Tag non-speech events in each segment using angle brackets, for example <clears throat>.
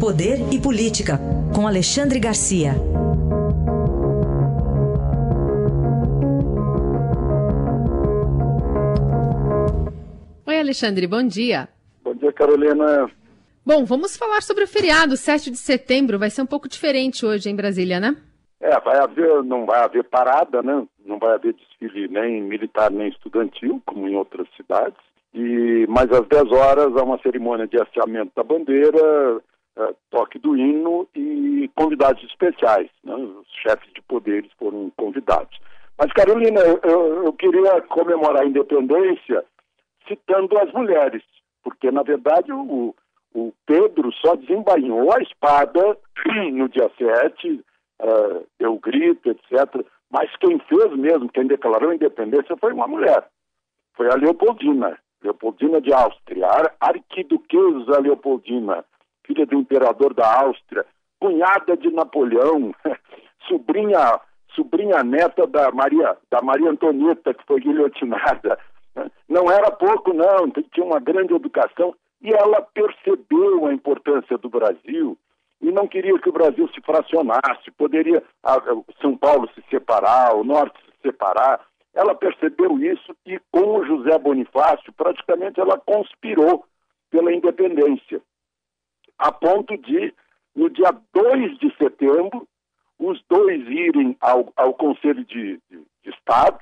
Poder e Política, com Alexandre Garcia. Oi, Alexandre, bom dia. Bom dia, Carolina. Bom, vamos falar sobre o feriado, 7 de setembro. Vai ser um pouco diferente hoje em Brasília, né? É, vai haver, não vai haver parada, né? Não vai haver desfile nem militar nem estudantil, como em outras cidades. E, mas às 10 horas há uma cerimônia de hasteamento da bandeira, é, toque do hino e convidados especiais. Né? Os chefes de poderes foram convidados. Mas, Carolina, eu, eu queria comemorar a independência citando as mulheres, porque, na verdade, o, o Pedro só desembainhou a espada <clears throat> no dia 7, uh, é, deu grito, etc. Mas quem fez mesmo, quem declarou a independência foi uma mulher. Foi a Leopoldina. Leopoldina de Áustria, a arquiduquesa Leopoldina, filha do imperador da Áustria, cunhada de Napoleão, <laughs> sobrinha sobrinha neta da Maria da Maria Antonieta que foi guilhotinada. Não era pouco não, tinha uma grande educação e ela percebeu a importância do Brasil e não queria que o Brasil se fracionasse, poderia São Paulo se separar, o Norte se separar. Ela percebeu isso e com o José Bonifácio, praticamente ela conspirou pela independência, a ponto de, no dia 2 de setembro, os dois irem ao, ao Conselho de, de, de Estado,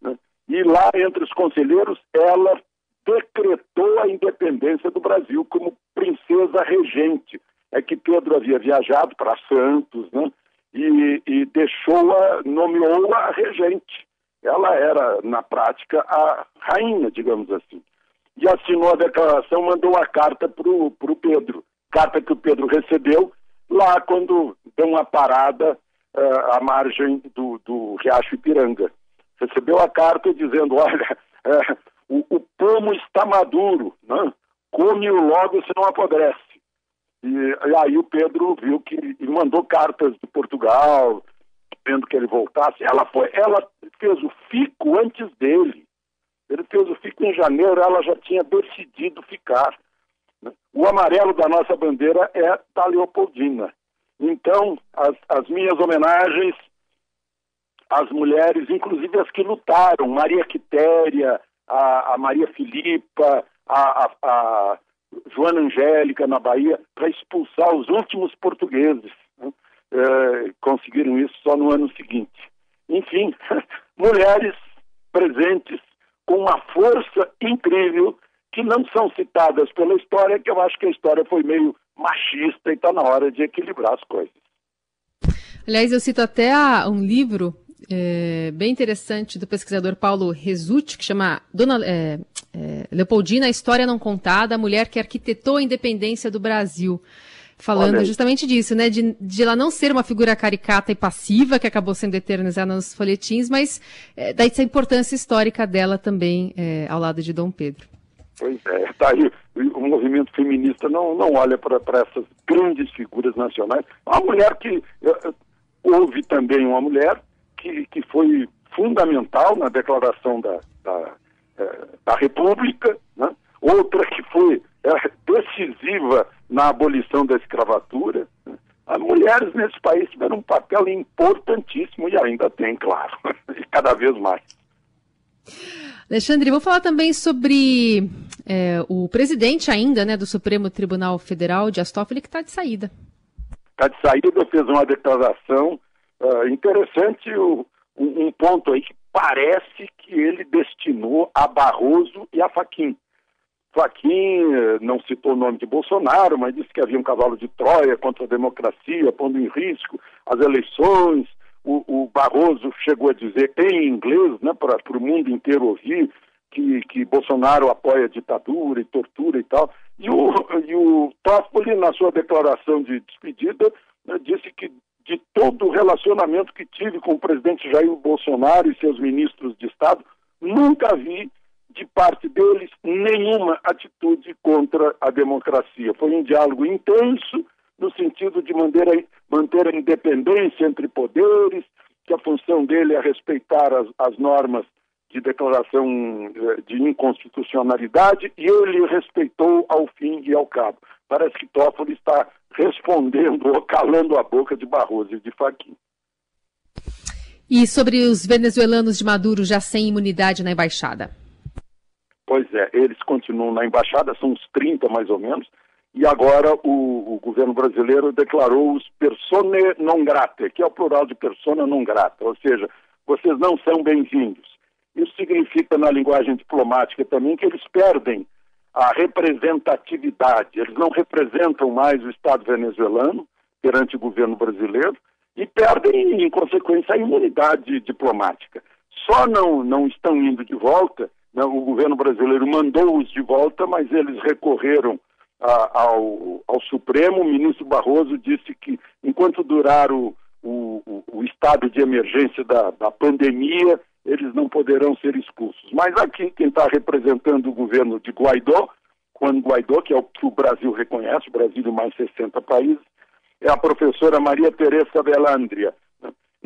né? e lá entre os conselheiros ela decretou a independência do Brasil como princesa regente. É que Pedro havia viajado para Santos, né? E, e deixou-a, nomeou-a regente ela era, na prática, a rainha, digamos assim. E assinou a declaração, mandou a carta para o Pedro. Carta que o Pedro recebeu lá quando deu uma parada uh, à margem do, do Riacho Ipiranga. Recebeu a carta dizendo, <laughs> olha, uh, o, o pomo está maduro, né? come-o logo, se não apodrece. E, e, aí o Pedro viu que e mandou cartas de Portugal, vendo que ele voltasse. Ela foi, ela fez o fico antes dele. Ele fez o fico em janeiro, ela já tinha decidido ficar. O amarelo da nossa bandeira é da Leopoldina. Então, as, as minhas homenagens às mulheres, inclusive as que lutaram, Maria Quitéria, a, a Maria Filipa, a, a, a Joana Angélica na Bahia, para expulsar os últimos portugueses. Né? É, conseguiram isso só no ano seguinte. Enfim, <laughs> mulheres presentes com uma força incrível não são citadas pela história, que eu acho que a história foi meio machista e está na hora de equilibrar as coisas. Aliás, eu cito até um livro é, bem interessante do pesquisador Paulo Resutti, que chama Dona é, é, Leopoldina, a História Não Contada, a Mulher que Arquitetou a Independência do Brasil falando justamente disso, né? De, de ela não ser uma figura caricata e passiva, que acabou sendo eternizada nos folhetins, mas é, daí essa importância histórica dela também é, ao lado de Dom Pedro. Pois é, <laughs> tá aí. O movimento feminista não, não olha para essas grandes figuras nacionais. Uma mulher que. Houve também uma mulher que, que foi fundamental na declaração da, da, é, da República, né? outra que foi é, decisiva na abolição da escravatura. As mulheres nesse país tiveram um papel importantíssimo e ainda tem, claro, <laughs> e cada vez mais. Alexandre, vou falar também sobre é, o presidente ainda né, do Supremo Tribunal Federal, Dias Toffoli, que está de saída. Está de saída, fez uma declaração uh, interessante, o, um, um, ponto aí que parece que ele destinou a Barroso e a Faquim. Joaquim eh, não citou o nome de Bolsonaro, mas disse que havia um cavalo de Troia contra a democracia, pondo em risco as eleições. O, o Barroso chegou a dizer em inglês, né, para o mundo inteiro ouvir, que, que Bolsonaro apoia ditadura e tortura e tal. E o, e o Toffoli, na sua declaração de despedida, né, disse que de todo o relacionamento que tive com o presidente Jair Bolsonaro e seus ministros de Estado, nunca vi de parte deles nenhuma atitude contra a democracia. Foi um diálogo intenso, no sentido de manter a, manter a independência entre poderes, que a função dele é respeitar as, as normas de declaração eh, de inconstitucionalidade, e ele respeitou ao fim e ao cabo. Parece que Toffoli está respondendo ou <laughs> calando a boca de Barroso e de Fachin. E sobre os venezuelanos de Maduro já sem imunidade na embaixada? Pois é, eles continuam na embaixada, são uns 30 mais ou menos, e agora o, o governo brasileiro declarou os persone non grata, que é o plural de persona non grata, ou seja, vocês não são bem-vindos. Isso significa, na linguagem diplomática também, que eles perdem a representatividade, eles não representam mais o Estado venezuelano perante o governo brasileiro e perdem, em consequência, a imunidade diplomática. Só não, não estão indo de volta, né? o governo brasileiro mandou-os de volta, mas eles recorreram ao, ao, Supremo. O ministro Barroso disse que, enquanto durar o, o, o estado de emergência da, da pandemia, eles não poderão ser expulsos. Mas aqui, quem está representando o governo de Guaidó, Juan Guaidó, que é o que o Brasil reconhece, o Brasil e mais 60 países, é a professora Maria Teresa Velandria.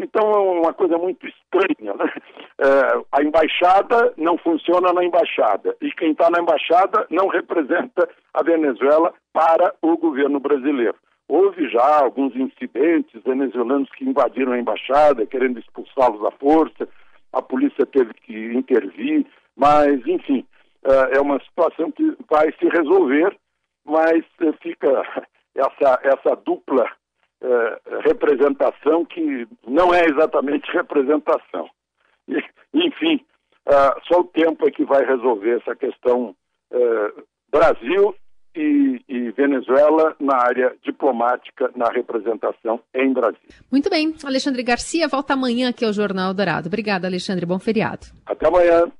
Então é uma coisa muito estranha. Né? É, a embaixada não funciona na embaixada e quem está na embaixada não representa a Venezuela para o governo brasileiro. Houve já alguns incidentes venezuelanos que invadiram a embaixada, querendo expulsá-los à força, a polícia teve que intervir, mas, enfim, é, é uma situação que vai se resolver, mas fica <laughs> essa, essa dupla é, representação que não é exatamente representação. E, enfim, uh, só o tempo é que vai resolver essa questão uh, Brasil e, e, Venezuela na área diplomática, na representação em Brasília. Muito bem. Alexandre Garcia volta amanhã aqui ao Jornal Dourado. Obrigada, Alexandre. Bom feriado. Até amanhã.